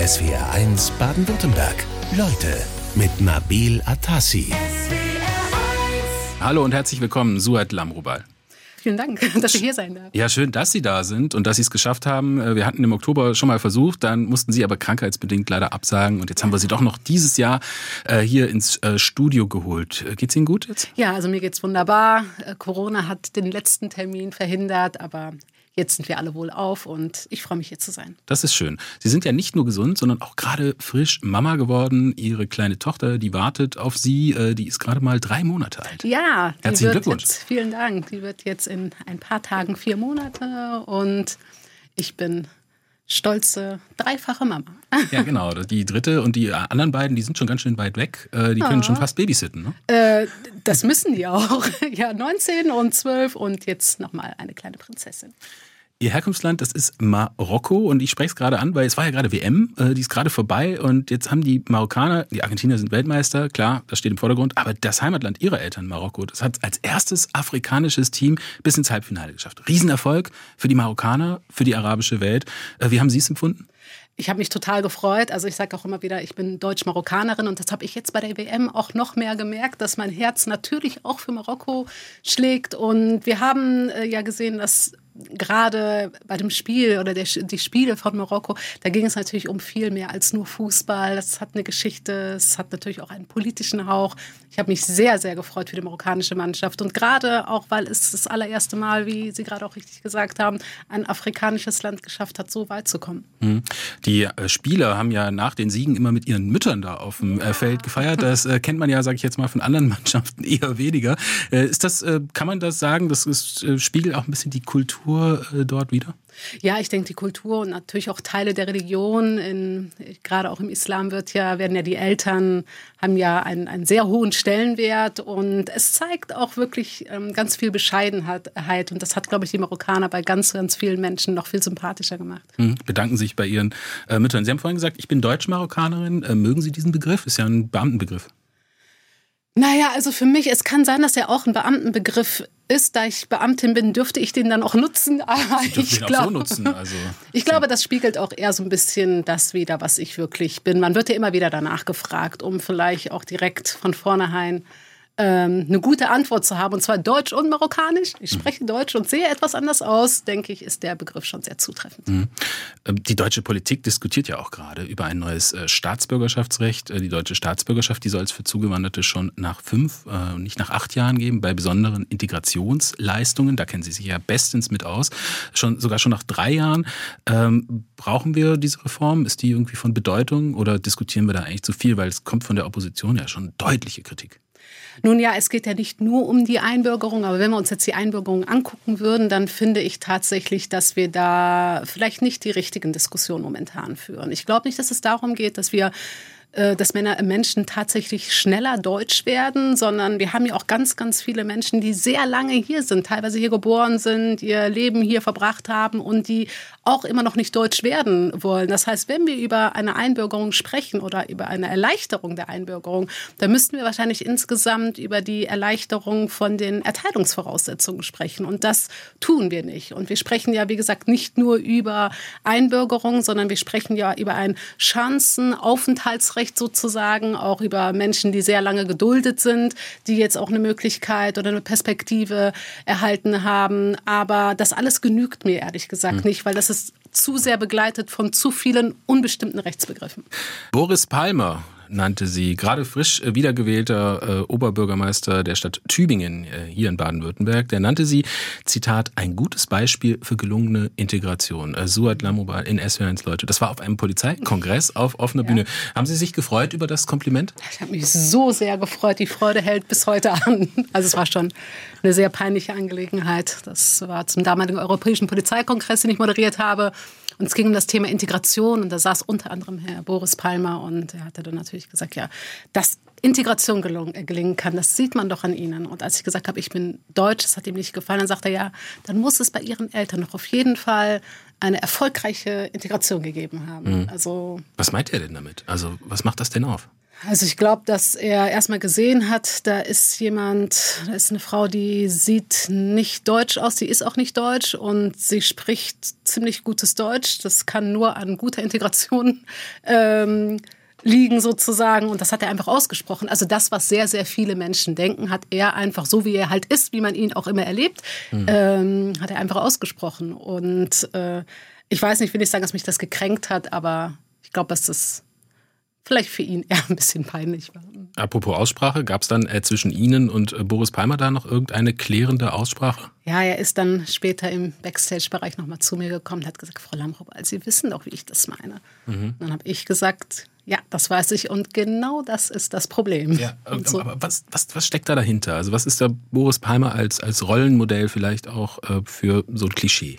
SWR1 Baden-Württemberg. Leute mit Nabil Atassi. Hallo und herzlich willkommen, Suat Lamrubal. Vielen Dank, dass ich hier sein darf. Ja, schön, dass Sie da sind und dass Sie es geschafft haben. Äh, wir hatten im Oktober schon mal versucht, dann mussten Sie aber krankheitsbedingt leider absagen und jetzt haben wir Sie doch noch dieses Jahr äh, hier ins äh, Studio geholt. Geht's Ihnen gut jetzt? Ja, also mir geht's wunderbar. Corona hat den letzten Termin verhindert, aber Jetzt sind wir alle wohl auf und ich freue mich hier zu sein. Das ist schön. Sie sind ja nicht nur gesund, sondern auch gerade frisch Mama geworden. Ihre kleine Tochter, die wartet auf Sie, äh, die ist gerade mal drei Monate alt. Ja, herzlichen Glückwunsch. Jetzt, vielen Dank. Die wird jetzt in ein paar Tagen vier Monate und ich bin stolze dreifache Mama. Ja, genau. Die dritte und die anderen beiden, die sind schon ganz schön weit weg. Äh, die können oh. schon fast babysitten, ne? Äh, das müssen die auch. Ja, 19 und 12 und jetzt nochmal eine kleine Prinzessin. Ihr Herkunftsland, das ist Marokko und ich spreche es gerade an, weil es war ja gerade WM, äh, die ist gerade vorbei und jetzt haben die Marokkaner, die Argentinier sind Weltmeister, klar, das steht im Vordergrund, aber das Heimatland ihrer Eltern, Marokko, das hat als erstes afrikanisches Team bis ins Halbfinale geschafft. Riesenerfolg für die Marokkaner, für die arabische Welt. Äh, wie haben Sie es empfunden? Ich habe mich total gefreut. Also ich sage auch immer wieder, ich bin Deutsch-Marokkanerin und das habe ich jetzt bei der WM auch noch mehr gemerkt, dass mein Herz natürlich auch für Marokko schlägt. Und wir haben äh, ja gesehen, dass gerade bei dem Spiel oder der, die Spiele von Marokko, da ging es natürlich um viel mehr als nur Fußball. Das hat eine Geschichte, es hat natürlich auch einen politischen Hauch. Ich habe mich sehr, sehr gefreut für die marokkanische Mannschaft und gerade auch, weil es das allererste Mal, wie Sie gerade auch richtig gesagt haben, ein afrikanisches Land geschafft hat, so weit zu kommen. Mhm. Die äh, Spieler haben ja nach den Siegen immer mit ihren Müttern da auf dem ja. Äh, Feld gefeiert. Das äh, kennt man ja, sage ich jetzt mal, von anderen Mannschaften eher weniger. Ist das, kann man das sagen? Das ist, spiegelt auch ein bisschen die Kultur Kultur äh, dort wieder? Ja, ich denke, die Kultur und natürlich auch Teile der Religion, in, gerade auch im Islam wird ja, werden ja die Eltern, haben ja einen, einen sehr hohen Stellenwert und es zeigt auch wirklich ähm, ganz viel Bescheidenheit und das hat, glaube ich, die Marokkaner bei ganz, ganz vielen Menschen noch viel sympathischer gemacht. Hm, bedanken sich bei Ihren äh, Müttern. Sie haben vorhin gesagt, ich bin Deutsch-Marokkanerin. Äh, mögen Sie diesen Begriff? Ist ja ein Beamtenbegriff. Naja, also für mich, es kann sein, dass er auch ein Beamtenbegriff ist. Da ich Beamtin bin, dürfte ich den dann auch nutzen. Aber ich, glaub, so nutzen, also. ich glaube, das spiegelt auch eher so ein bisschen das wider, was ich wirklich bin. Man wird ja immer wieder danach gefragt, um vielleicht auch direkt von vornherein ähm, eine gute Antwort zu haben, und zwar Deutsch und Marokkanisch. Ich spreche Deutsch und sehe etwas anders aus, denke ich, ist der Begriff schon sehr zutreffend. Mhm. Ähm, die deutsche Politik diskutiert ja auch gerade über ein neues äh, Staatsbürgerschaftsrecht. Äh, die deutsche Staatsbürgerschaft, die soll es für Zugewanderte schon nach fünf äh, nicht nach acht Jahren geben, bei besonderen Integrationsleistungen. Da kennen Sie sich ja bestens mit aus. Schon, sogar schon nach drei Jahren. Ähm, brauchen wir diese Reform? Ist die irgendwie von Bedeutung oder diskutieren wir da eigentlich zu viel? Weil es kommt von der Opposition ja schon deutliche Kritik. Nun ja, es geht ja nicht nur um die Einbürgerung, aber wenn wir uns jetzt die Einbürgerung angucken würden, dann finde ich tatsächlich, dass wir da vielleicht nicht die richtigen Diskussionen momentan führen. Ich glaube nicht, dass es darum geht, dass wir äh, dass Männer, Menschen tatsächlich schneller deutsch werden, sondern wir haben ja auch ganz, ganz viele Menschen, die sehr lange hier sind, teilweise hier geboren sind, ihr Leben hier verbracht haben und die auch immer noch nicht deutsch werden wollen. Das heißt, wenn wir über eine Einbürgerung sprechen oder über eine Erleichterung der Einbürgerung, dann müssten wir wahrscheinlich insgesamt über die Erleichterung von den Erteilungsvoraussetzungen sprechen. Und das tun wir nicht. Und wir sprechen ja, wie gesagt, nicht nur über Einbürgerung, sondern wir sprechen ja über ein Chancenaufenthaltsrecht sozusagen, auch über Menschen, die sehr lange geduldet sind, die jetzt auch eine Möglichkeit oder eine Perspektive erhalten haben. Aber das alles genügt mir ehrlich gesagt mhm. nicht, weil das ist zu sehr begleitet von zu vielen unbestimmten Rechtsbegriffen. Boris Palmer nannte sie, gerade frisch äh, wiedergewählter äh, Oberbürgermeister der Stadt Tübingen äh, hier in Baden-Württemberg, der nannte sie, Zitat, ein gutes Beispiel für gelungene Integration. Äh, Suat Lamobal in SW1 Leute. Das war auf einem Polizeikongress auf offener ja. Bühne. Haben Sie sich gefreut über das Kompliment? Ich habe mich so sehr gefreut. Die Freude hält bis heute an. Also es war schon eine sehr peinliche Angelegenheit. Das war zum damaligen Europäischen Polizeikongress, den ich moderiert habe. Und es ging um das Thema Integration und da saß unter anderem Herr Boris Palmer und er hatte dann natürlich gesagt, ja, dass Integration gelungen, äh, gelingen kann, das sieht man doch an Ihnen. Und als ich gesagt habe, ich bin Deutsch, das hat ihm nicht gefallen, dann sagt er, ja, dann muss es bei Ihren Eltern noch auf jeden Fall eine erfolgreiche Integration gegeben haben. Mhm. Also Was meint er denn damit? Also was macht das denn auf? Also ich glaube, dass er erstmal gesehen hat, da ist jemand, da ist eine Frau, die sieht nicht deutsch aus, die ist auch nicht deutsch und sie spricht ziemlich gutes Deutsch. Das kann nur an guter Integration ähm, liegen sozusagen und das hat er einfach ausgesprochen. Also das, was sehr, sehr viele Menschen denken, hat er einfach so, wie er halt ist, wie man ihn auch immer erlebt, mhm. ähm, hat er einfach ausgesprochen. Und äh, ich weiß nicht, will ich sagen, dass mich das gekränkt hat, aber ich glaube, dass das vielleicht für ihn eher ein bisschen peinlich war. Apropos Aussprache, gab es dann äh, zwischen Ihnen und äh, Boris Palmer da noch irgendeine klärende Aussprache? Ja, er ist dann später im Backstage-Bereich nochmal zu mir gekommen und hat gesagt, Frau Lamrobal, Sie wissen doch, wie ich das meine. Mhm. Dann habe ich gesagt, ja, das weiß ich und genau das ist das Problem. Ja, so. aber was, was, was steckt da dahinter? Also was ist da Boris Palmer als, als Rollenmodell vielleicht auch äh, für so ein Klischee?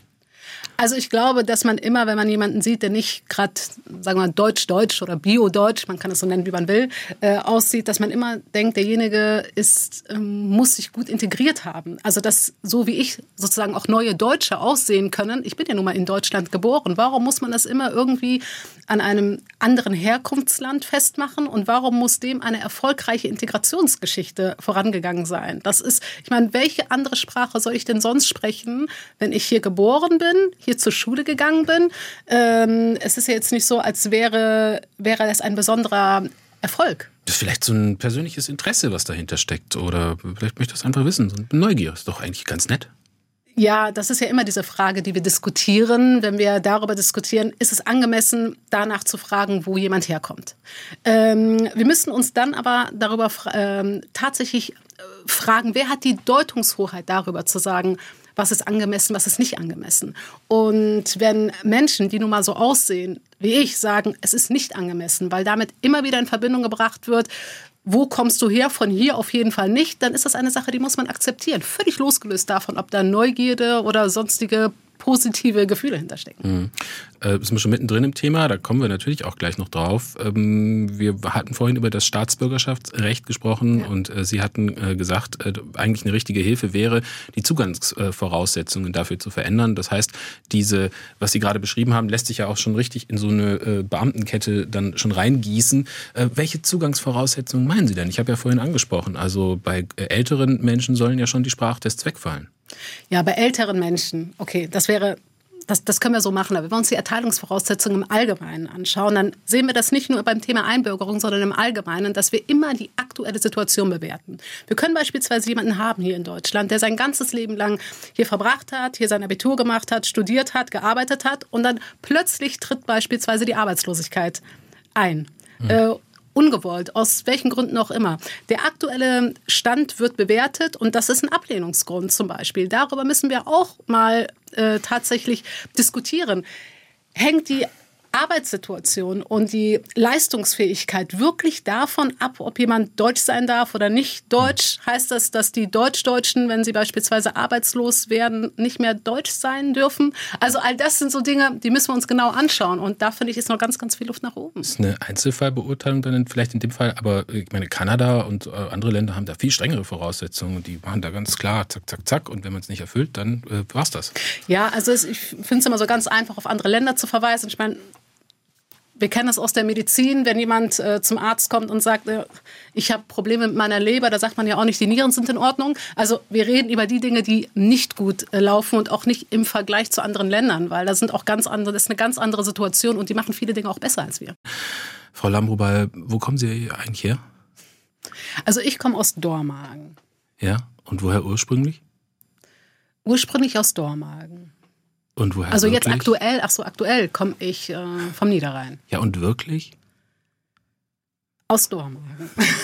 Also ich glaube, dass man immer, wenn man jemanden sieht, der nicht gerade, sagen wir mal, deutsch-deutsch oder bio-deutsch, man kann es so nennen, wie man will, äh, aussieht, dass man immer denkt, derjenige ist, ähm, muss sich gut integriert haben. Also dass so wie ich sozusagen auch neue Deutsche aussehen können. Ich bin ja nun mal in Deutschland geboren. Warum muss man das immer irgendwie an einem anderen Herkunftsland festmachen und warum muss dem eine erfolgreiche Integrationsgeschichte vorangegangen sein? Das ist, ich meine, welche andere Sprache soll ich denn sonst sprechen, wenn ich hier geboren bin, hier zur Schule gegangen bin. Ähm, es ist ja jetzt nicht so, als wäre, wäre es ein besonderer Erfolg. Das ist vielleicht so ein persönliches Interesse, was dahinter steckt. Oder vielleicht möchte ich das einfach wissen. So Neugier ist doch eigentlich ganz nett. Ja, das ist ja immer diese Frage, die wir diskutieren. Wenn wir darüber diskutieren, ist es angemessen, danach zu fragen, wo jemand herkommt. Ähm, wir müssen uns dann aber darüber ähm, tatsächlich äh, fragen, wer hat die Deutungshoheit darüber zu sagen, was ist angemessen, was ist nicht angemessen. Und wenn Menschen, die nun mal so aussehen wie ich, sagen, es ist nicht angemessen, weil damit immer wieder in Verbindung gebracht wird, wo kommst du her? Von hier auf jeden Fall nicht. Dann ist das eine Sache, die muss man akzeptieren. Völlig losgelöst davon, ob da Neugierde oder sonstige positive Gefühle hinterstecken. Mhm. Äh, sind wir schon mittendrin im Thema, da kommen wir natürlich auch gleich noch drauf. Ähm, wir hatten vorhin über das Staatsbürgerschaftsrecht gesprochen ja. und äh, Sie hatten äh, gesagt, äh, eigentlich eine richtige Hilfe wäre, die Zugangsvoraussetzungen dafür zu verändern. Das heißt, diese, was Sie gerade beschrieben haben, lässt sich ja auch schon richtig in so eine äh, Beamtenkette dann schon reingießen. Äh, welche Zugangsvoraussetzungen meinen Sie denn? Ich habe ja vorhin angesprochen, also bei älteren Menschen sollen ja schon die Sprachtests wegfallen. Ja, bei älteren Menschen, okay, das wäre das, das, können wir so machen. Aber wenn wir uns die Erteilungsvoraussetzungen im Allgemeinen anschauen, dann sehen wir das nicht nur beim Thema Einbürgerung, sondern im Allgemeinen, dass wir immer die aktuelle Situation bewerten. Wir können beispielsweise jemanden haben hier in Deutschland, der sein ganzes Leben lang hier verbracht hat, hier sein Abitur gemacht hat, studiert hat, gearbeitet hat und dann plötzlich tritt beispielsweise die Arbeitslosigkeit ein. Mhm. Ungewollt, aus welchen Gründen auch immer. Der aktuelle Stand wird bewertet und das ist ein Ablehnungsgrund zum Beispiel. Darüber müssen wir auch mal äh, tatsächlich diskutieren. Hängt die Arbeitssituation und die Leistungsfähigkeit wirklich davon ab, ob jemand deutsch sein darf oder nicht deutsch? Heißt das, dass die Deutschdeutschen, wenn sie beispielsweise arbeitslos werden, nicht mehr deutsch sein dürfen? Also all das sind so Dinge, die müssen wir uns genau anschauen. Und da finde ich, ist noch ganz, ganz viel Luft nach oben. Das ist eine Einzelfallbeurteilung dann vielleicht in dem Fall, aber ich meine, Kanada und äh, andere Länder haben da viel strengere Voraussetzungen. Die machen da ganz klar, zack, zack, zack. Und wenn man es nicht erfüllt, dann äh, es das. Ja, also ich finde es immer so ganz einfach, auf andere Länder zu verweisen. Ich meine, wir kennen es aus der Medizin, wenn jemand äh, zum Arzt kommt und sagt, äh, ich habe Probleme mit meiner Leber, da sagt man ja auch nicht, die Nieren sind in Ordnung. Also wir reden über die Dinge, die nicht gut äh, laufen und auch nicht im Vergleich zu anderen Ländern, weil da sind auch ganz andere, das ist eine ganz andere Situation und die machen viele Dinge auch besser als wir. Frau Lambrubal, wo kommen Sie eigentlich her? Also ich komme aus Dormagen. Ja, und woher ursprünglich? Ursprünglich aus Dormagen. Und woher Also wirklich? jetzt aktuell, ach so, aktuell komme ich äh, vom Niederrhein. Ja, und wirklich? Aus Dormagen.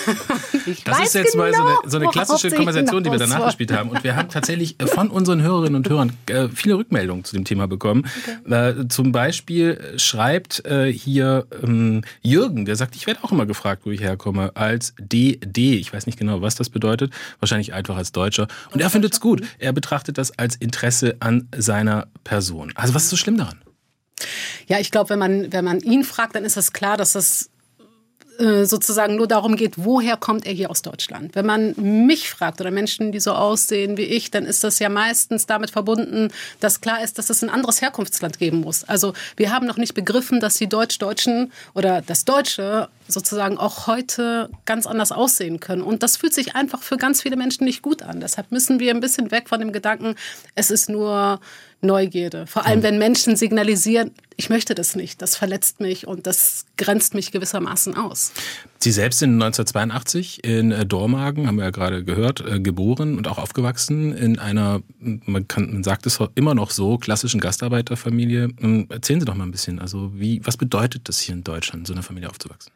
ich das ist jetzt genau, mal so eine, genau, so eine klassische Konversation, die wir danach gespielt haben. Und wir haben tatsächlich äh, von unseren Hörerinnen und Hörern äh, viele Rückmeldungen zu dem Thema bekommen. Okay. Äh, zum Beispiel schreibt hier ähm, Jürgen, der sagt, ich werde auch immer gefragt, wo ich herkomme, als DD. Ich weiß nicht genau, was das bedeutet. Wahrscheinlich einfach als Deutscher. Und er findet es gut. Er betrachtet das als Interesse an seiner Person. Also was ist so schlimm daran? Ja, ich glaube, wenn man, wenn man ihn fragt, dann ist es klar, dass das äh, sozusagen nur darum geht, woher kommt er hier aus Deutschland. Wenn man mich fragt oder Menschen, die so aussehen wie ich, dann ist das ja meistens damit verbunden, dass klar ist, dass es ein anderes Herkunftsland geben muss. Also wir haben noch nicht begriffen, dass die Deutsch-Deutschen oder das Deutsche sozusagen auch heute ganz anders aussehen können. Und das fühlt sich einfach für ganz viele Menschen nicht gut an. Deshalb müssen wir ein bisschen weg von dem Gedanken, es ist nur Neugierde. Vor allem, wenn Menschen signalisieren, ich möchte das nicht, das verletzt mich und das grenzt mich gewissermaßen aus. Sie selbst sind 1982 in äh, Dormagen, haben wir ja gerade gehört, äh, geboren und auch aufgewachsen in einer, man, kann, man sagt es immer noch so, klassischen Gastarbeiterfamilie. Ähm, erzählen Sie doch mal ein bisschen, also wie, was bedeutet das hier in Deutschland, in so einer Familie aufzuwachsen?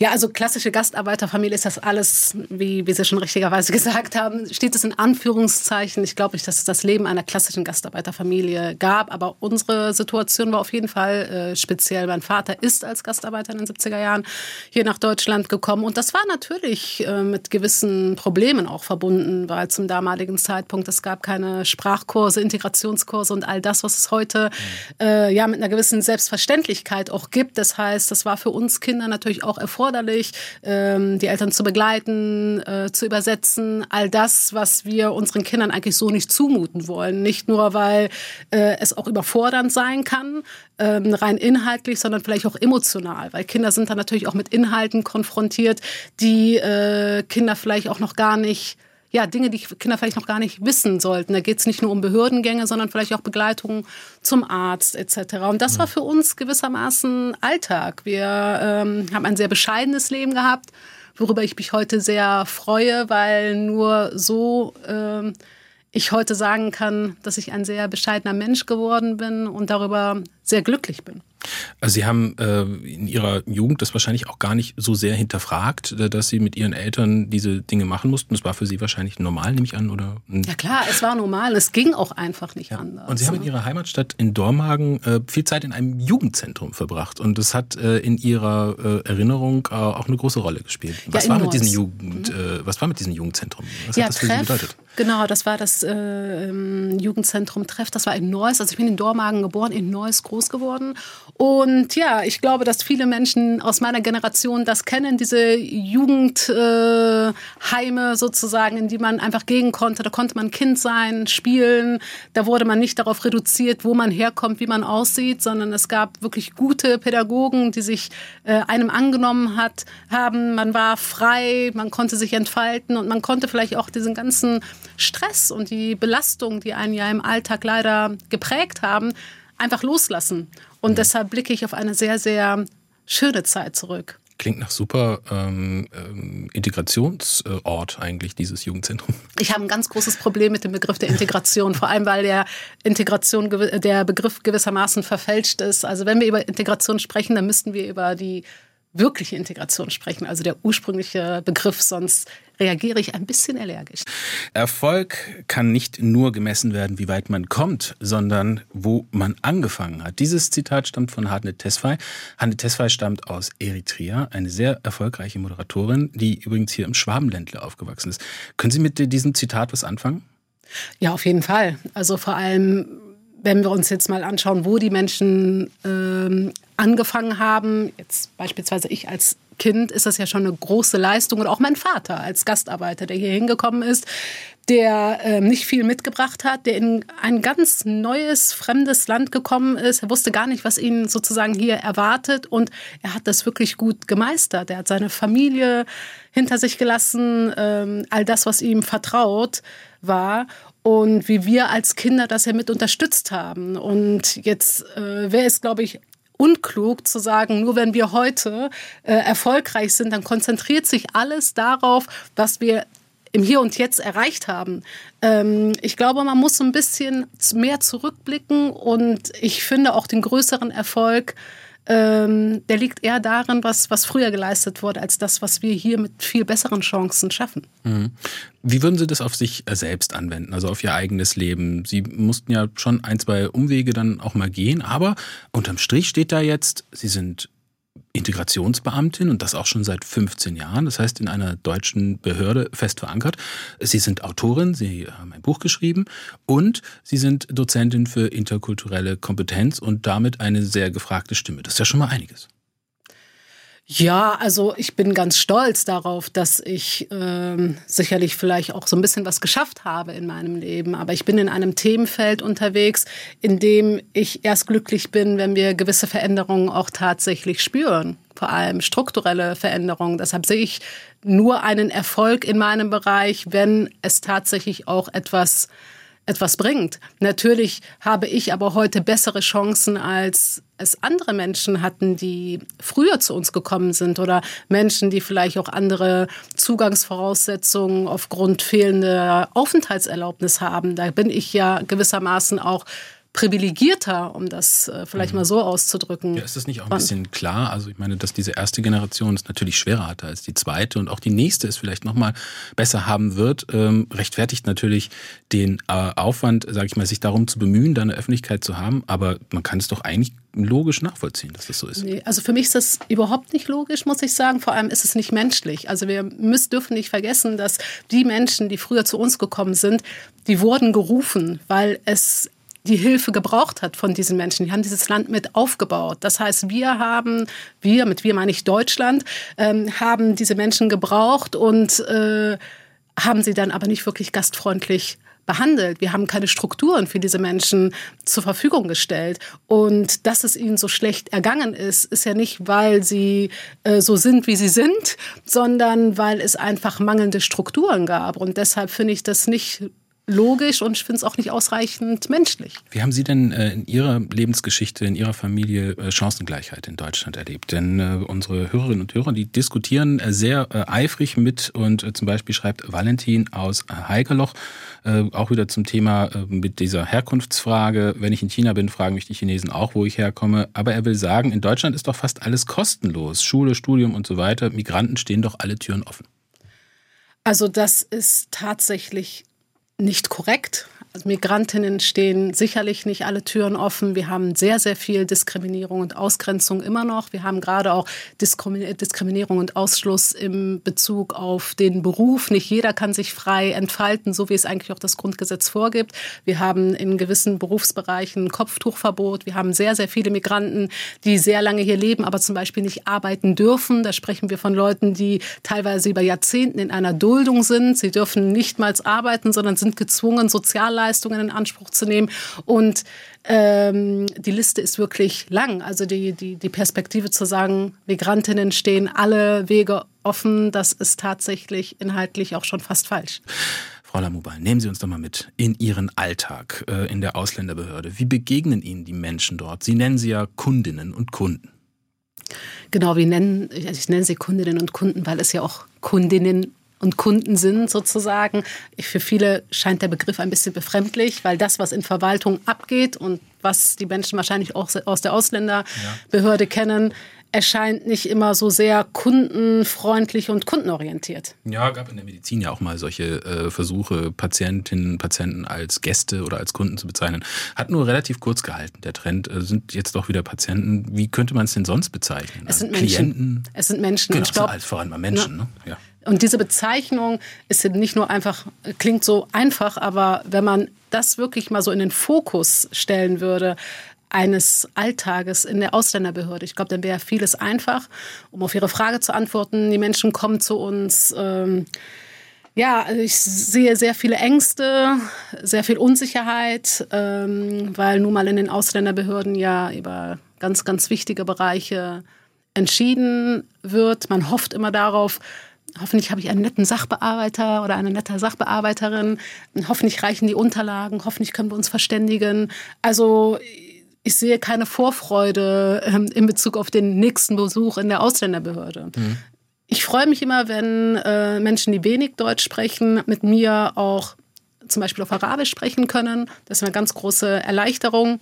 Ja, also klassische Gastarbeiterfamilie ist das alles, wie, wie Sie schon richtigerweise gesagt haben, steht es in Anführungszeichen. Ich glaube nicht, dass es das Leben einer klassischen Gastarbeiterfamilie gab, aber unsere Situation war auf jeden Fall äh, speziell. Mein Vater ist als Gastarbeiter in den 70er Jahren hier nach Deutschland gekommen und das war natürlich äh, mit gewissen Problemen auch verbunden, weil zum damaligen Zeitpunkt es gab keine Sprachkurse, Integrationskurse und all das, was es heute äh, ja mit einer gewissen Selbstverständlichkeit auch gibt. Das heißt, das war für uns Kinder natürlich auch erforderlich erforderlich, ähm, die Eltern zu begleiten, äh, zu übersetzen, all das, was wir unseren Kindern eigentlich so nicht zumuten wollen. Nicht nur, weil äh, es auch überfordernd sein kann, ähm, rein inhaltlich, sondern vielleicht auch emotional, weil Kinder sind dann natürlich auch mit Inhalten konfrontiert, die äh, Kinder vielleicht auch noch gar nicht ja, Dinge, die Kinder vielleicht noch gar nicht wissen sollten. Da geht es nicht nur um Behördengänge, sondern vielleicht auch Begleitung zum Arzt etc. Und das war für uns gewissermaßen Alltag. Wir ähm, haben ein sehr bescheidenes Leben gehabt, worüber ich mich heute sehr freue, weil nur so ähm, ich heute sagen kann, dass ich ein sehr bescheidener Mensch geworden bin und darüber sehr glücklich bin. Also Sie haben äh, in Ihrer Jugend das wahrscheinlich auch gar nicht so sehr hinterfragt, äh, dass Sie mit Ihren Eltern diese Dinge machen mussten. Das war für Sie wahrscheinlich normal, nehme ich an, oder? Ja klar, es war normal. Es ging auch einfach nicht ja. anders. Und Sie haben in Ihrer Heimatstadt in Dormagen äh, viel Zeit in einem Jugendzentrum verbracht und das hat äh, in Ihrer äh, Erinnerung äh, auch eine große Rolle gespielt. Was ja, war mit diesem Jugend? Mhm. Äh, was war mit diesem Jugendzentrum? Was ja, hat das für Treff, Sie bedeutet? Genau, das war das äh, Jugendzentrum Treff. Das war in Neuss. Also ich bin in Dormagen geboren, in Neuss groß geworden und ja, ich glaube, dass viele Menschen aus meiner Generation das kennen, diese Jugendheime äh, sozusagen, in die man einfach gehen konnte. Da konnte man Kind sein, spielen. Da wurde man nicht darauf reduziert, wo man herkommt, wie man aussieht, sondern es gab wirklich gute Pädagogen, die sich äh, einem angenommen hat, haben. Man war frei, man konnte sich entfalten und man konnte vielleicht auch diesen ganzen Stress und die Belastung, die einen ja im Alltag leider geprägt haben, einfach loslassen. Und mhm. deshalb blicke ich auf eine sehr, sehr schöne Zeit zurück. Klingt nach super ähm, ähm, Integrationsort eigentlich, dieses Jugendzentrum. Ich habe ein ganz großes Problem mit dem Begriff der Integration, vor allem weil der Integration, der Begriff gewissermaßen verfälscht ist. Also wenn wir über Integration sprechen, dann müssten wir über die wirkliche Integration sprechen, also der ursprüngliche Begriff, sonst reagiere ich ein bisschen allergisch. Erfolg kann nicht nur gemessen werden, wie weit man kommt, sondern wo man angefangen hat. Dieses Zitat stammt von Hadne Tesfay. Hadne Tesfay stammt aus Eritrea, eine sehr erfolgreiche Moderatorin, die übrigens hier im Schwabenländle aufgewachsen ist. Können Sie mit diesem Zitat was anfangen? Ja, auf jeden Fall. Also vor allem wenn wir uns jetzt mal anschauen, wo die Menschen ähm, angefangen haben, jetzt beispielsweise ich als Kind, ist das ja schon eine große Leistung und auch mein Vater als Gastarbeiter, der hier hingekommen ist, der äh, nicht viel mitgebracht hat, der in ein ganz neues, fremdes Land gekommen ist. Er wusste gar nicht, was ihn sozusagen hier erwartet und er hat das wirklich gut gemeistert. Er hat seine Familie hinter sich gelassen, ähm, all das, was ihm vertraut war und wie wir als Kinder das ja mit unterstützt haben. Und jetzt äh, wäre es, glaube ich, unklug zu sagen, nur wenn wir heute äh, erfolgreich sind, dann konzentriert sich alles darauf, was wir im Hier und Jetzt erreicht haben. Ähm, ich glaube, man muss ein bisschen mehr zurückblicken und ich finde auch den größeren Erfolg ähm, der liegt eher darin, was, was früher geleistet wurde, als das, was wir hier mit viel besseren Chancen schaffen. Mhm. Wie würden Sie das auf sich äh, selbst anwenden, also auf Ihr eigenes Leben? Sie mussten ja schon ein, zwei Umwege dann auch mal gehen, aber unterm Strich steht da jetzt, Sie sind Integrationsbeamtin und das auch schon seit 15 Jahren, das heißt in einer deutschen Behörde fest verankert. Sie sind Autorin, Sie haben ein Buch geschrieben und Sie sind Dozentin für interkulturelle Kompetenz und damit eine sehr gefragte Stimme. Das ist ja schon mal einiges. Ja, also ich bin ganz stolz darauf, dass ich ähm, sicherlich vielleicht auch so ein bisschen was geschafft habe in meinem Leben. Aber ich bin in einem Themenfeld unterwegs, in dem ich erst glücklich bin, wenn wir gewisse Veränderungen auch tatsächlich spüren. Vor allem strukturelle Veränderungen. Deshalb sehe ich nur einen Erfolg in meinem Bereich, wenn es tatsächlich auch etwas etwas bringt. Natürlich habe ich aber heute bessere Chancen, als es andere Menschen hatten, die früher zu uns gekommen sind oder Menschen, die vielleicht auch andere Zugangsvoraussetzungen aufgrund fehlender Aufenthaltserlaubnis haben. Da bin ich ja gewissermaßen auch privilegierter, um das äh, vielleicht mhm. mal so auszudrücken. Ja, ist das nicht auch ein bisschen klar? Also ich meine, dass diese erste Generation es natürlich schwerer hatte als die zweite und auch die nächste es vielleicht noch mal besser haben wird, ähm, rechtfertigt natürlich den äh, Aufwand, sage ich mal, sich darum zu bemühen, da eine Öffentlichkeit zu haben. Aber man kann es doch eigentlich logisch nachvollziehen, dass das so ist. Nee, also für mich ist das überhaupt nicht logisch, muss ich sagen. Vor allem ist es nicht menschlich. Also wir müssen, dürfen nicht vergessen, dass die Menschen, die früher zu uns gekommen sind, die wurden gerufen, weil es die Hilfe gebraucht hat von diesen Menschen. Die haben dieses Land mit aufgebaut. Das heißt, wir haben, wir, mit wir meine ich Deutschland, ähm, haben diese Menschen gebraucht und äh, haben sie dann aber nicht wirklich gastfreundlich behandelt. Wir haben keine Strukturen für diese Menschen zur Verfügung gestellt. Und dass es ihnen so schlecht ergangen ist, ist ja nicht, weil sie äh, so sind, wie sie sind, sondern weil es einfach mangelnde Strukturen gab. Und deshalb finde ich das nicht logisch und ich finde es auch nicht ausreichend menschlich. Wie haben Sie denn äh, in Ihrer Lebensgeschichte, in Ihrer Familie äh, Chancengleichheit in Deutschland erlebt? Denn äh, unsere Hörerinnen und Hörer, die diskutieren sehr eifrig mit und zum Beispiel schreibt Valentin aus Heigerloch auch wieder zum Thema mit dieser Herkunftsfrage. Wenn ich in China bin, fragen mich die Chinesen auch, wo ich herkomme. Aber er will sagen, in Deutschland ist doch fast alles kostenlos. Schule, Studium und so weiter. Migranten stehen doch alle Türen offen. Also das ist tatsächlich nicht korrekt. Also Migrantinnen stehen sicherlich nicht alle Türen offen. Wir haben sehr, sehr viel Diskriminierung und Ausgrenzung immer noch. Wir haben gerade auch Diskriminierung und Ausschluss im Bezug auf den Beruf. Nicht jeder kann sich frei entfalten, so wie es eigentlich auch das Grundgesetz vorgibt. Wir haben in gewissen Berufsbereichen Kopftuchverbot. Wir haben sehr, sehr viele Migranten, die sehr lange hier leben, aber zum Beispiel nicht arbeiten dürfen. Da sprechen wir von Leuten, die teilweise über Jahrzehnten in einer Duldung sind. Sie dürfen nicht mal arbeiten, sondern sind gezwungen, Sozialleistungen Leistungen in Anspruch zu nehmen. Und ähm, die Liste ist wirklich lang. Also die, die, die Perspektive zu sagen, Migrantinnen stehen alle Wege offen, das ist tatsächlich inhaltlich auch schon fast falsch. Frau Lamubal, nehmen Sie uns doch mal mit in Ihren Alltag äh, in der Ausländerbehörde. Wie begegnen Ihnen die Menschen dort? Sie nennen sie ja Kundinnen und Kunden. Genau, wir nennen, ich nenne sie Kundinnen und Kunden, weil es ja auch Kundinnen und Kunden sind sozusagen. Für viele scheint der Begriff ein bisschen befremdlich, weil das, was in Verwaltung abgeht und was die Menschen wahrscheinlich auch aus der Ausländerbehörde ja. kennen, erscheint nicht immer so sehr kundenfreundlich und kundenorientiert. Ja, gab in der Medizin ja auch mal solche äh, Versuche, Patientinnen, Patienten als Gäste oder als Kunden zu bezeichnen. Hat nur relativ kurz gehalten. Der Trend äh, sind jetzt doch wieder Patienten. Wie könnte man es denn sonst bezeichnen? Es sind Menschen. Klienten? Es sind Menschen. Genau, ich glaub, vor allem mal Menschen. Ne? Ja. Und diese Bezeichnung ist nicht nur einfach, klingt so einfach, aber wenn man das wirklich mal so in den Fokus stellen würde, eines Alltages in der Ausländerbehörde. Ich glaube, dann wäre vieles einfach. Um auf Ihre Frage zu antworten, die Menschen kommen zu uns. Ähm, ja, also ich sehe sehr viele Ängste, sehr viel Unsicherheit, ähm, weil nun mal in den Ausländerbehörden ja über ganz, ganz wichtige Bereiche entschieden wird. Man hofft immer darauf, Hoffentlich habe ich einen netten Sachbearbeiter oder eine nette Sachbearbeiterin. Hoffentlich reichen die Unterlagen. Hoffentlich können wir uns verständigen. Also ich sehe keine Vorfreude ähm, in Bezug auf den nächsten Besuch in der Ausländerbehörde. Mhm. Ich freue mich immer, wenn äh, Menschen, die wenig Deutsch sprechen, mit mir auch zum Beispiel auf Arabisch sprechen können. Das ist eine ganz große Erleichterung.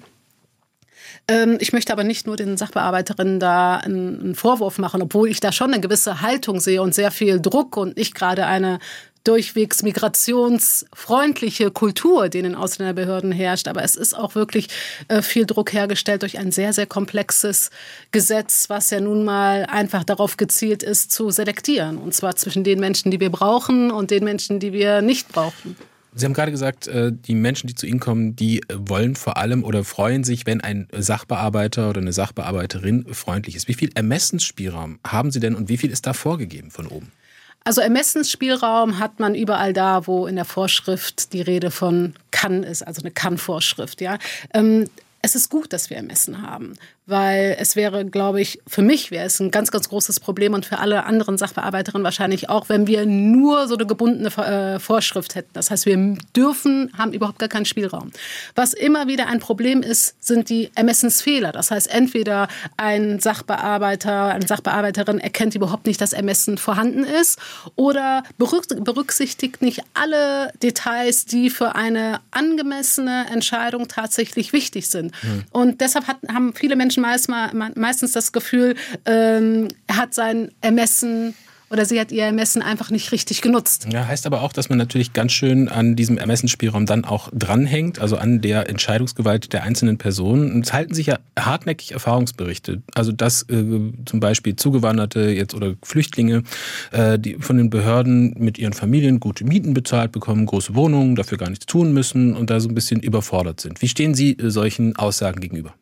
Ähm, ich möchte aber nicht nur den Sachbearbeiterinnen da einen Vorwurf machen, obwohl ich da schon eine gewisse Haltung sehe und sehr viel Druck und nicht gerade eine durchwegs migrationsfreundliche Kultur, die in den Ausländerbehörden herrscht. Aber es ist auch wirklich äh, viel Druck hergestellt durch ein sehr, sehr komplexes Gesetz, was ja nun mal einfach darauf gezielt ist, zu selektieren. Und zwar zwischen den Menschen, die wir brauchen und den Menschen, die wir nicht brauchen. Sie haben gerade gesagt, äh, die Menschen, die zu Ihnen kommen, die wollen vor allem oder freuen sich, wenn ein Sachbearbeiter oder eine Sachbearbeiterin freundlich ist. Wie viel Ermessensspielraum haben Sie denn und wie viel ist da vorgegeben von oben? Also Ermessensspielraum hat man überall da, wo in der Vorschrift die Rede von kann ist, also eine Kann-Vorschrift. Ja. Ähm, es ist gut, dass wir Ermessen haben weil es wäre, glaube ich, für mich wäre es ein ganz, ganz großes Problem und für alle anderen Sachbearbeiterinnen wahrscheinlich auch, wenn wir nur so eine gebundene äh, Vorschrift hätten. Das heißt, wir dürfen, haben überhaupt gar keinen Spielraum. Was immer wieder ein Problem ist, sind die Ermessensfehler. Das heißt, entweder ein Sachbearbeiter, eine Sachbearbeiterin erkennt überhaupt nicht, dass Ermessen vorhanden ist oder berücksichtigt nicht alle Details, die für eine angemessene Entscheidung tatsächlich wichtig sind. Mhm. Und deshalb hat, haben viele Menschen Meist, meistens das Gefühl, ähm, er hat sein Ermessen oder sie hat ihr Ermessen einfach nicht richtig genutzt. Ja, heißt aber auch, dass man natürlich ganz schön an diesem Ermessensspielraum dann auch dranhängt, also an der Entscheidungsgewalt der einzelnen Personen. Und es halten sich ja hartnäckig Erfahrungsberichte. Also dass äh, zum Beispiel Zugewanderte jetzt oder Flüchtlinge, äh, die von den Behörden mit ihren Familien gute Mieten bezahlt bekommen, große Wohnungen, dafür gar nichts tun müssen und da so ein bisschen überfordert sind. Wie stehen Sie äh, solchen Aussagen gegenüber?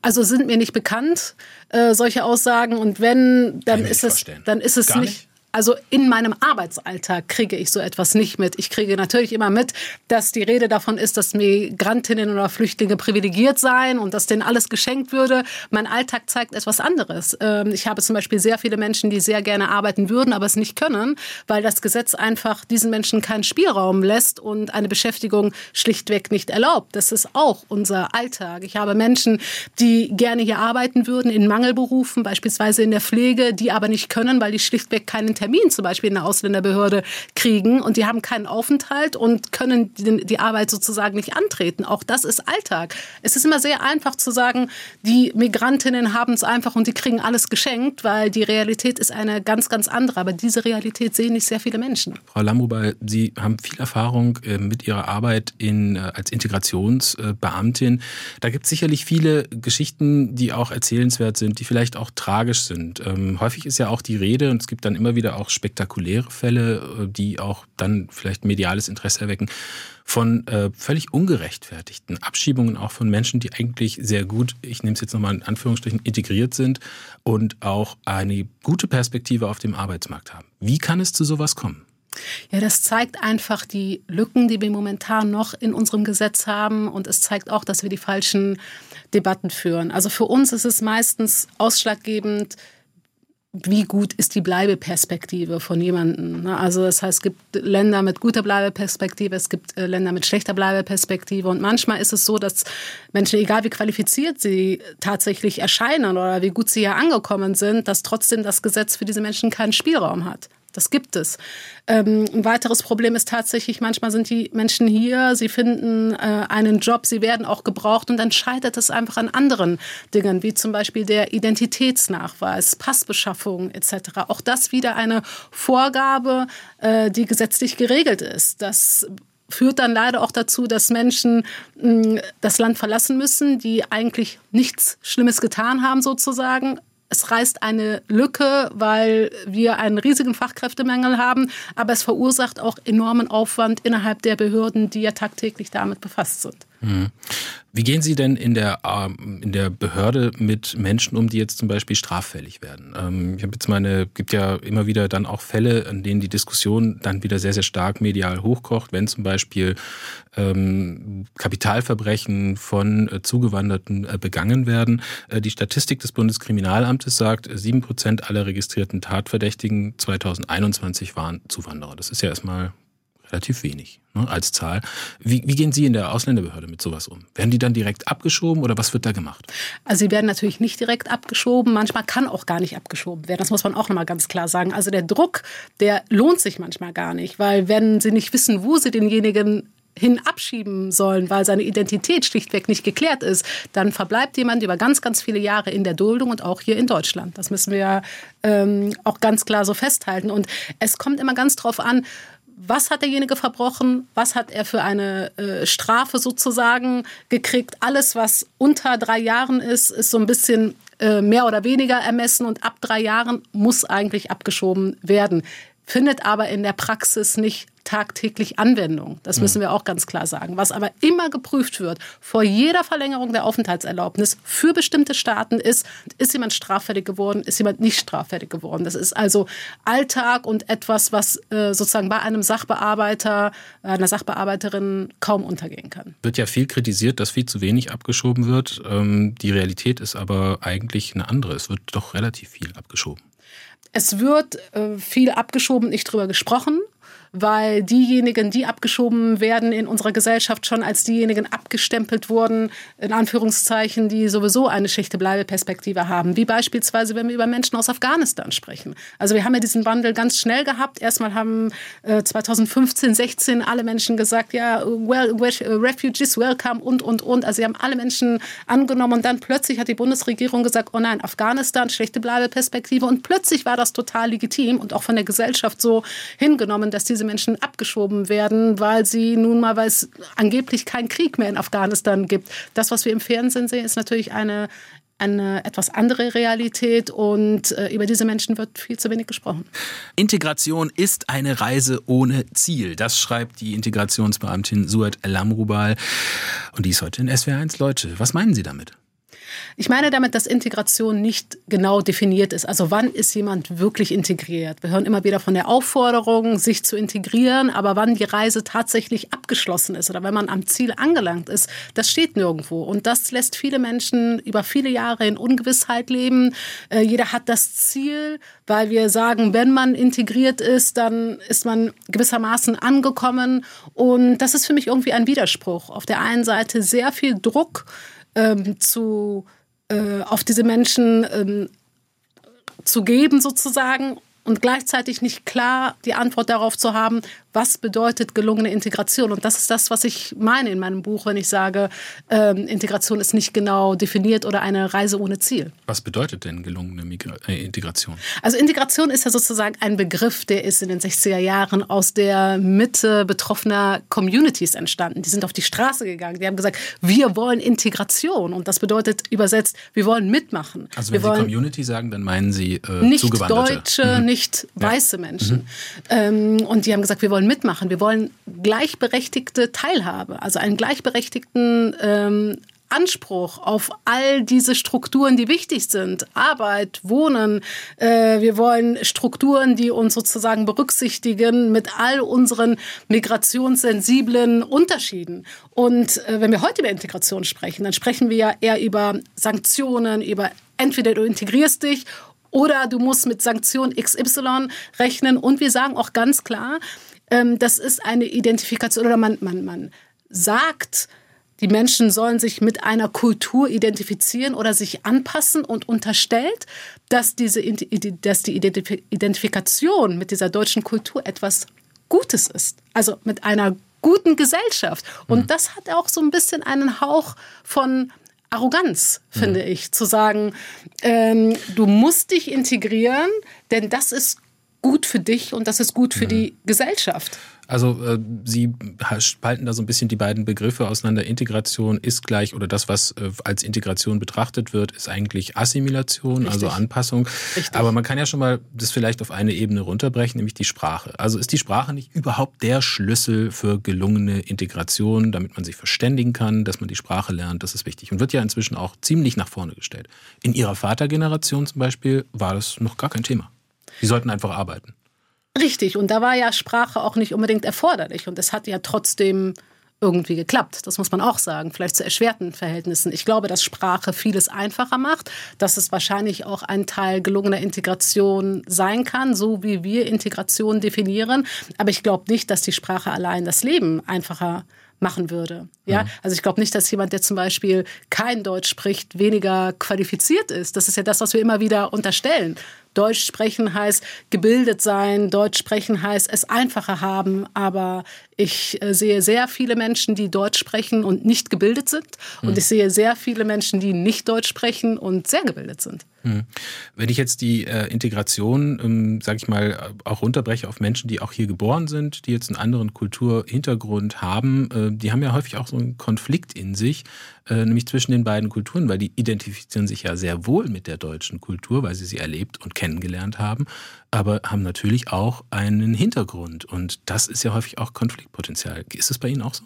Also sind mir nicht bekannt äh, solche Aussagen und wenn, dann ist es, dann ist es nicht. nicht also in meinem Arbeitsalltag kriege ich so etwas nicht mit. Ich kriege natürlich immer mit, dass die Rede davon ist, dass Migrantinnen oder Flüchtlinge privilegiert seien und dass denen alles geschenkt würde. Mein Alltag zeigt etwas anderes. Ähm, ich habe zum Beispiel sehr viele Menschen, die sehr gerne arbeiten würden, aber es nicht können, weil das Gesetz einfach diesen Menschen keinen Spielraum lässt und eine Beschäftigung schlichtweg nicht erlaubt. Das ist auch unser Alltag. Ich habe Menschen, die gerne hier arbeiten würden in Mangelberufen, beispielsweise in der Pflege, die aber nicht können, weil die schlichtweg keinen Termin zum Beispiel in der Ausländerbehörde kriegen und die haben keinen Aufenthalt und können die, die Arbeit sozusagen nicht antreten. Auch das ist Alltag. Es ist immer sehr einfach zu sagen, die Migrantinnen haben es einfach und die kriegen alles geschenkt, weil die Realität ist eine ganz, ganz andere. Aber diese Realität sehen nicht sehr viele Menschen. Frau Lamrubai, Sie haben viel Erfahrung äh, mit Ihrer Arbeit in, äh, als Integrationsbeamtin. Da gibt es sicherlich viele Geschichten, die auch erzählenswert sind, die vielleicht auch tragisch sind. Ähm, häufig ist ja auch die Rede, und es gibt dann immer wieder auch spektakuläre Fälle, äh, die auch dann vielleicht mediales Interesse erwecken, von äh, völlig ungerechtfertigten Abschiebungen auch von Menschen, die eigentlich sehr gut, ich nehme es jetzt nochmal in Anführungsstrichen, integriert sind und auch eine gute Perspektive auf dem Arbeitsmarkt haben. Wie kann es zu sowas kommen? Ja, das zeigt einfach die Lücken, die wir momentan noch in unserem Gesetz haben. Und es zeigt auch, dass wir die falschen Debatten führen. Also für uns ist es meistens ausschlaggebend, wie gut ist die Bleibeperspektive von jemandem. Ne? Also das heißt, es gibt Länder mit guter Bleibeperspektive, es gibt äh, Länder mit schlechter Bleibeperspektive und manchmal ist es so, dass Menschen, egal wie qualifiziert sie tatsächlich erscheinen oder wie gut sie hier angekommen sind, dass trotzdem das Gesetz für diese Menschen keinen Spielraum hat. Das gibt es. Ähm, ein weiteres Problem ist tatsächlich, manchmal sind die Menschen hier, sie finden äh, einen Job, sie werden auch gebraucht und dann scheitert es einfach an anderen Dingen, wie zum Beispiel der Identitätsnachweis, Passbeschaffung etc. Auch das wieder eine Vorgabe, äh, die gesetzlich geregelt ist. Das führt dann leider auch dazu, dass Menschen mh, das Land verlassen müssen, die eigentlich nichts Schlimmes getan haben sozusagen, es reißt eine Lücke, weil wir einen riesigen Fachkräftemangel haben, aber es verursacht auch enormen Aufwand innerhalb der Behörden, die ja tagtäglich damit befasst sind. Mhm. Wie gehen Sie denn in der, ähm, in der Behörde mit Menschen um, die jetzt zum Beispiel straffällig werden? Ähm, ich habe jetzt meine, gibt ja immer wieder dann auch Fälle, in denen die Diskussion dann wieder sehr, sehr stark medial hochkocht, wenn zum Beispiel ähm, Kapitalverbrechen von äh, Zugewanderten äh, begangen werden. Äh, die Statistik des Bundeskriminalamtes sagt, sieben Prozent aller registrierten Tatverdächtigen 2021 waren Zuwanderer. Das ist ja erstmal relativ wenig ne, als Zahl. Wie, wie gehen Sie in der Ausländerbehörde mit sowas um? Werden die dann direkt abgeschoben oder was wird da gemacht? Also sie werden natürlich nicht direkt abgeschoben. Manchmal kann auch gar nicht abgeschoben werden. Das muss man auch nochmal ganz klar sagen. Also der Druck, der lohnt sich manchmal gar nicht, weil wenn sie nicht wissen, wo sie denjenigen hin abschieben sollen, weil seine Identität schlichtweg nicht geklärt ist, dann verbleibt jemand über ganz, ganz viele Jahre in der Duldung und auch hier in Deutschland. Das müssen wir ähm, auch ganz klar so festhalten. Und es kommt immer ganz drauf an, was hat derjenige verbrochen, was hat er für eine äh, Strafe sozusagen gekriegt. Alles, was unter drei Jahren ist, ist so ein bisschen äh, mehr oder weniger ermessen und ab drei Jahren muss eigentlich abgeschoben werden findet aber in der Praxis nicht tagtäglich Anwendung. Das müssen wir auch ganz klar sagen. Was aber immer geprüft wird vor jeder Verlängerung der Aufenthaltserlaubnis für bestimmte Staaten ist, ist jemand straffällig geworden, ist jemand nicht straffällig geworden. Das ist also Alltag und etwas, was äh, sozusagen bei einem Sachbearbeiter, einer Sachbearbeiterin kaum untergehen kann. Wird ja viel kritisiert, dass viel zu wenig abgeschoben wird. Ähm, die Realität ist aber eigentlich eine andere. Es wird doch relativ viel abgeschoben. Es wird äh, viel abgeschoben, nicht drüber gesprochen weil diejenigen, die abgeschoben werden in unserer Gesellschaft schon als diejenigen abgestempelt wurden, in Anführungszeichen, die sowieso eine Schichte-Bleibe-Perspektive haben. Wie beispielsweise, wenn wir über Menschen aus Afghanistan sprechen. Also wir haben ja diesen Wandel ganz schnell gehabt. Erstmal haben äh, 2015, 16 alle Menschen gesagt, ja, well, refugees welcome und, und, und. Also sie haben alle Menschen angenommen und dann plötzlich hat die Bundesregierung gesagt, oh nein, Afghanistan, schlechte Bleibeperspektive und plötzlich war das total legitim und auch von der Gesellschaft so hingenommen, dass diese diese Menschen abgeschoben werden, weil sie nun mal, weil es angeblich keinen Krieg mehr in Afghanistan gibt. Das, was wir im Fernsehen sehen, ist natürlich eine eine etwas andere Realität und äh, über diese Menschen wird viel zu wenig gesprochen. Integration ist eine Reise ohne Ziel. Das schreibt die Integrationsbeamtin Suat Lamrubal und die ist heute in SWR1 Leute. Was meinen Sie damit? Ich meine damit, dass Integration nicht genau definiert ist. Also wann ist jemand wirklich integriert? Wir hören immer wieder von der Aufforderung, sich zu integrieren, aber wann die Reise tatsächlich abgeschlossen ist oder wenn man am Ziel angelangt ist, das steht nirgendwo. Und das lässt viele Menschen über viele Jahre in Ungewissheit leben. Äh, jeder hat das Ziel, weil wir sagen, wenn man integriert ist, dann ist man gewissermaßen angekommen. Und das ist für mich irgendwie ein Widerspruch. Auf der einen Seite sehr viel Druck, ähm, zu, äh, auf diese Menschen ähm, zu geben sozusagen und gleichzeitig nicht klar die Antwort darauf zu haben, was bedeutet gelungene Integration. Und das ist das, was ich meine in meinem Buch, wenn ich sage, ähm, Integration ist nicht genau definiert oder eine Reise ohne Ziel. Was bedeutet denn gelungene Migra äh, Integration? Also Integration ist ja sozusagen ein Begriff, der ist in den 60er Jahren aus der Mitte betroffener Communities entstanden. Die sind auf die Straße gegangen, die haben gesagt, wir wollen Integration. Und das bedeutet übersetzt, wir wollen mitmachen. Also wenn wir Sie Community sagen, dann meinen Sie äh, nicht Zugewanderte. Deutsche, mhm. nicht weiße Menschen. Mhm. Ähm, und die haben gesagt, wir wollen mitmachen. Wir wollen gleichberechtigte Teilhabe, also einen gleichberechtigten ähm, Anspruch auf all diese Strukturen, die wichtig sind. Arbeit, Wohnen. Äh, wir wollen Strukturen, die uns sozusagen berücksichtigen mit all unseren migrationssensiblen Unterschieden. Und äh, wenn wir heute über Integration sprechen, dann sprechen wir ja eher über Sanktionen, über entweder du integrierst dich oder du musst mit Sanktion XY rechnen. Und wir sagen auch ganz klar, ähm, das ist eine Identifikation oder man, man, man sagt, die Menschen sollen sich mit einer Kultur identifizieren oder sich anpassen und unterstellt, dass, diese, dass die Identifikation mit dieser deutschen Kultur etwas Gutes ist. Also mit einer guten Gesellschaft. Und mhm. das hat auch so ein bisschen einen Hauch von Arroganz, finde mhm. ich, zu sagen, ähm, du musst dich integrieren, denn das ist gut für dich und das ist gut für mhm. die Gesellschaft. Also äh, Sie spalten da so ein bisschen die beiden Begriffe auseinander. Integration ist gleich oder das, was äh, als Integration betrachtet wird, ist eigentlich Assimilation, also Richtig. also Anpassung. Richtig. Aber man kann ja schon mal das vielleicht auf eine Ebene runterbrechen, nämlich die Sprache. Also ist die Sprache nicht überhaupt der Schlüssel für gelungene Integration, damit man sich verständigen kann, dass man die Sprache lernt, das ist wichtig und wird ja inzwischen auch ziemlich nach vorne gestellt. In Ihrer Vatergeneration zum Beispiel war das noch gar kein Thema. Sie sollten einfach arbeiten. Richtig, und da war ja Sprache auch nicht unbedingt erforderlich. Und es hat ja trotzdem irgendwie geklappt. Das muss man auch sagen, vielleicht zu erschwerten Verhältnissen. Ich glaube, dass Sprache vieles einfacher macht, dass es wahrscheinlich auch ein Teil gelungener Integration sein kann, so wie wir Integration definieren. Aber ich glaube nicht, dass die Sprache allein das Leben einfacher machen würde. Ja, mhm. also ich glaube nicht, dass jemand, der zum Beispiel kein Deutsch spricht, weniger qualifiziert ist. Das ist ja das, was wir immer wieder unterstellen. Deutsch sprechen heißt gebildet sein, Deutsch sprechen heißt es einfacher haben, aber ich äh, sehe sehr viele Menschen, die Deutsch sprechen und nicht gebildet sind. Und mhm. ich sehe sehr viele Menschen, die nicht Deutsch sprechen und sehr gebildet sind. Hm. Wenn ich jetzt die äh, Integration, ähm, sage ich mal, auch runterbreche auf Menschen, die auch hier geboren sind, die jetzt einen anderen Kulturhintergrund haben, äh, die haben ja häufig auch so einen Konflikt in sich, nämlich zwischen den beiden Kulturen, weil die identifizieren sich ja sehr wohl mit der deutschen Kultur, weil sie sie erlebt und kennengelernt haben, aber haben natürlich auch einen Hintergrund und das ist ja häufig auch Konfliktpotenzial. Ist es bei Ihnen auch so?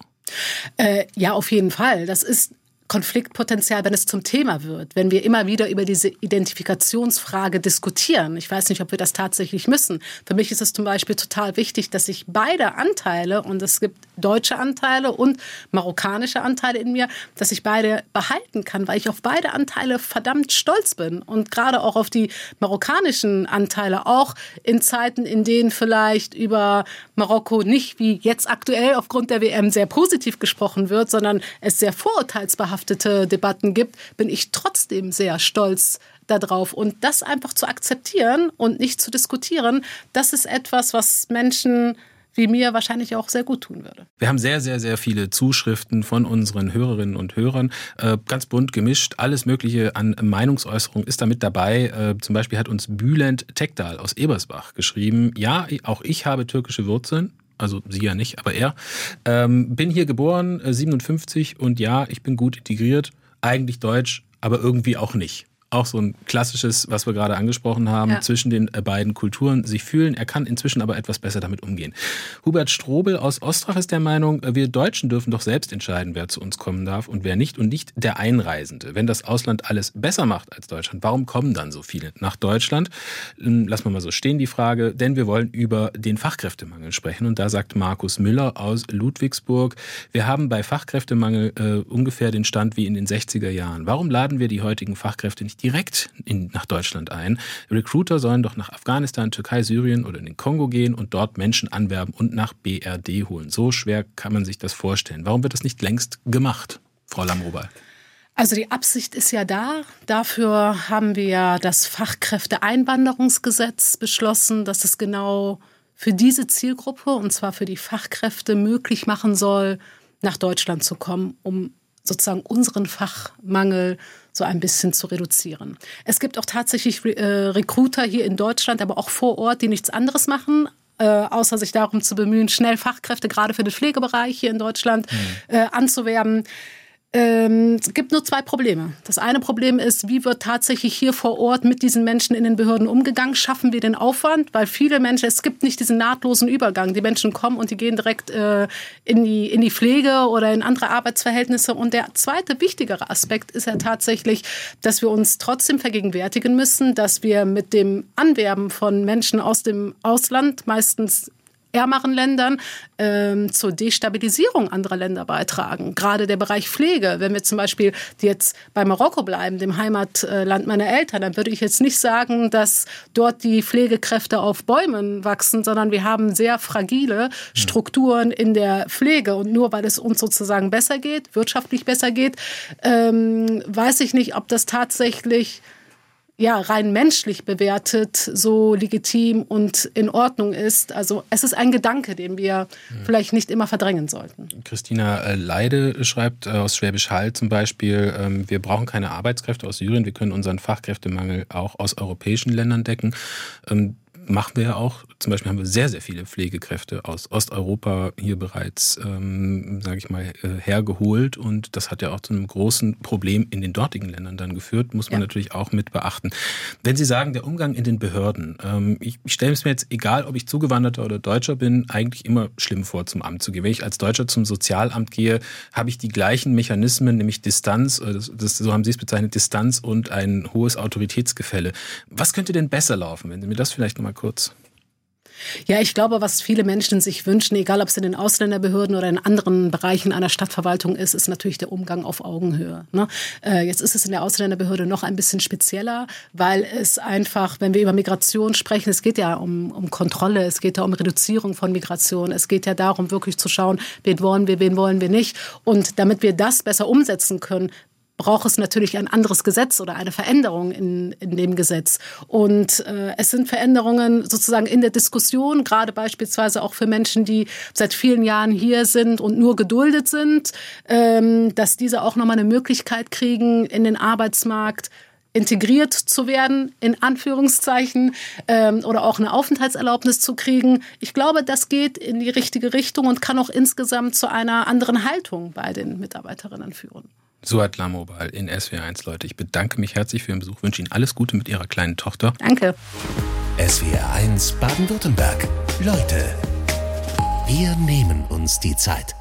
Äh, ja, auf jeden Fall. Das ist Konfliktpotenzial, wenn es zum Thema wird, wenn wir immer wieder über diese Identifikationsfrage diskutieren. Ich weiß nicht, ob wir das tatsächlich müssen. Für mich ist es zum Beispiel total wichtig, dass ich beide Anteile, und es gibt deutsche Anteile und marokkanische Anteile in mir, dass ich beide behalten kann, weil ich auf beide Anteile verdammt stolz bin. Und gerade auch auf die marokkanischen Anteile, auch in Zeiten, in denen vielleicht über Marokko nicht wie jetzt aktuell aufgrund der WM sehr positiv gesprochen wird, sondern es sehr vorurteilsbehaftet behaftete Debatten gibt, bin ich trotzdem sehr stolz darauf. Und das einfach zu akzeptieren und nicht zu diskutieren, das ist etwas, was Menschen wie mir wahrscheinlich auch sehr gut tun würde. Wir haben sehr, sehr, sehr viele Zuschriften von unseren Hörerinnen und Hörern, äh, ganz bunt gemischt. Alles Mögliche an Meinungsäußerung ist da mit dabei. Äh, zum Beispiel hat uns Bülent Tekdal aus Ebersbach geschrieben, ja, auch ich habe türkische Wurzeln also sie ja nicht, aber er. Ähm, bin hier geboren, äh, 57 und ja, ich bin gut integriert, eigentlich deutsch, aber irgendwie auch nicht auch so ein klassisches, was wir gerade angesprochen haben, ja. zwischen den äh, beiden Kulturen sich fühlen. Er kann inzwischen aber etwas besser damit umgehen. Hubert Strobel aus Ostrach ist der Meinung, äh, wir Deutschen dürfen doch selbst entscheiden, wer zu uns kommen darf und wer nicht und nicht der Einreisende. Wenn das Ausland alles besser macht als Deutschland, warum kommen dann so viele nach Deutschland? Ähm, lassen wir mal so stehen die Frage, denn wir wollen über den Fachkräftemangel sprechen und da sagt Markus Müller aus Ludwigsburg, wir haben bei Fachkräftemangel äh, ungefähr den Stand wie in den 60er Jahren. Warum laden wir die heutigen Fachkräfte nicht direkt in, nach Deutschland ein. Recruiter sollen doch nach Afghanistan, Türkei, Syrien oder in den Kongo gehen und dort Menschen anwerben und nach BRD holen. So schwer kann man sich das vorstellen. Warum wird das nicht längst gemacht, Frau Lamrobal? Also die Absicht ist ja da. Dafür haben wir ja das Fachkräfteeinwanderungsgesetz beschlossen, dass es genau für diese Zielgruppe, und zwar für die Fachkräfte, möglich machen soll, nach Deutschland zu kommen, um sozusagen unseren Fachmangel so ein bisschen zu reduzieren. Es gibt auch tatsächlich äh, Recruiter hier in Deutschland, aber auch vor Ort, die nichts anderes machen, äh, außer sich darum zu bemühen, schnell Fachkräfte gerade für den Pflegebereich hier in Deutschland mhm. äh, anzuwerben. Ähm, es gibt nur zwei Probleme. Das eine Problem ist, wie wird tatsächlich hier vor Ort mit diesen Menschen in den Behörden umgegangen? Schaffen wir den Aufwand? Weil viele Menschen, es gibt nicht diesen nahtlosen Übergang. Die Menschen kommen und die gehen direkt äh, in, die, in die Pflege oder in andere Arbeitsverhältnisse. Und der zweite wichtigere Aspekt ist ja tatsächlich, dass wir uns trotzdem vergegenwärtigen müssen, dass wir mit dem Anwerben von Menschen aus dem Ausland meistens ärmeren Ländern ähm, zur Destabilisierung anderer Länder beitragen. Gerade der Bereich Pflege, wenn wir zum Beispiel jetzt bei Marokko bleiben, dem Heimatland meiner Eltern, dann würde ich jetzt nicht sagen, dass dort die Pflegekräfte auf Bäumen wachsen, sondern wir haben sehr fragile Strukturen in der Pflege. Und nur weil es uns sozusagen besser geht, wirtschaftlich besser geht, ähm, weiß ich nicht, ob das tatsächlich ja, rein menschlich bewertet so legitim und in Ordnung ist. Also es ist ein Gedanke, den wir mhm. vielleicht nicht immer verdrängen sollten. Christina äh, Leide schreibt äh, aus Schwäbisch Hall zum Beispiel, ähm, wir brauchen keine Arbeitskräfte aus Syrien, wir können unseren Fachkräftemangel auch aus europäischen Ländern decken. Machen wir ja auch. Zum Beispiel haben wir sehr, sehr viele Pflegekräfte aus Osteuropa hier bereits, ähm, sage ich mal, äh, hergeholt. Und das hat ja auch zu einem großen Problem in den dortigen Ländern dann geführt, muss man ja. natürlich auch mit beachten. Wenn Sie sagen, der Umgang in den Behörden, ähm, ich, ich stelle es mir jetzt, egal ob ich Zugewanderter oder Deutscher bin, eigentlich immer schlimm vor, zum Amt zu gehen. Wenn ich als Deutscher zum Sozialamt gehe, habe ich die gleichen Mechanismen, nämlich Distanz, äh, das, das, so haben Sie es bezeichnet, Distanz und ein hohes Autoritätsgefälle. Was könnte denn besser laufen, wenn Sie mir das vielleicht nochmal kurz. Ja, ich glaube, was viele Menschen sich wünschen, egal ob es in den Ausländerbehörden oder in anderen Bereichen einer Stadtverwaltung ist, ist natürlich der Umgang auf Augenhöhe. Ne? Äh, jetzt ist es in der Ausländerbehörde noch ein bisschen spezieller, weil es einfach, wenn wir über Migration sprechen, es geht ja um, um Kontrolle, es geht ja um Reduzierung von Migration, es geht ja darum, wirklich zu schauen, wen wollen wir, wen wollen wir nicht. Und damit wir das besser umsetzen können, braucht es natürlich ein anderes Gesetz oder eine Veränderung in, in dem Gesetz. Und äh, es sind Veränderungen sozusagen in der Diskussion, gerade beispielsweise auch für Menschen, die seit vielen Jahren hier sind und nur geduldet sind, ähm, dass diese auch nochmal eine Möglichkeit kriegen, in den Arbeitsmarkt integriert zu werden, in Anführungszeichen, ähm, oder auch eine Aufenthaltserlaubnis zu kriegen. Ich glaube, das geht in die richtige Richtung und kann auch insgesamt zu einer anderen Haltung bei den Mitarbeiterinnen führen. Suat Lamobal in SW1, Leute. Ich bedanke mich herzlich für Ihren Besuch, wünsche Ihnen alles Gute mit Ihrer kleinen Tochter. Danke. SWR1 Baden-Württemberg. Leute, wir nehmen uns die Zeit.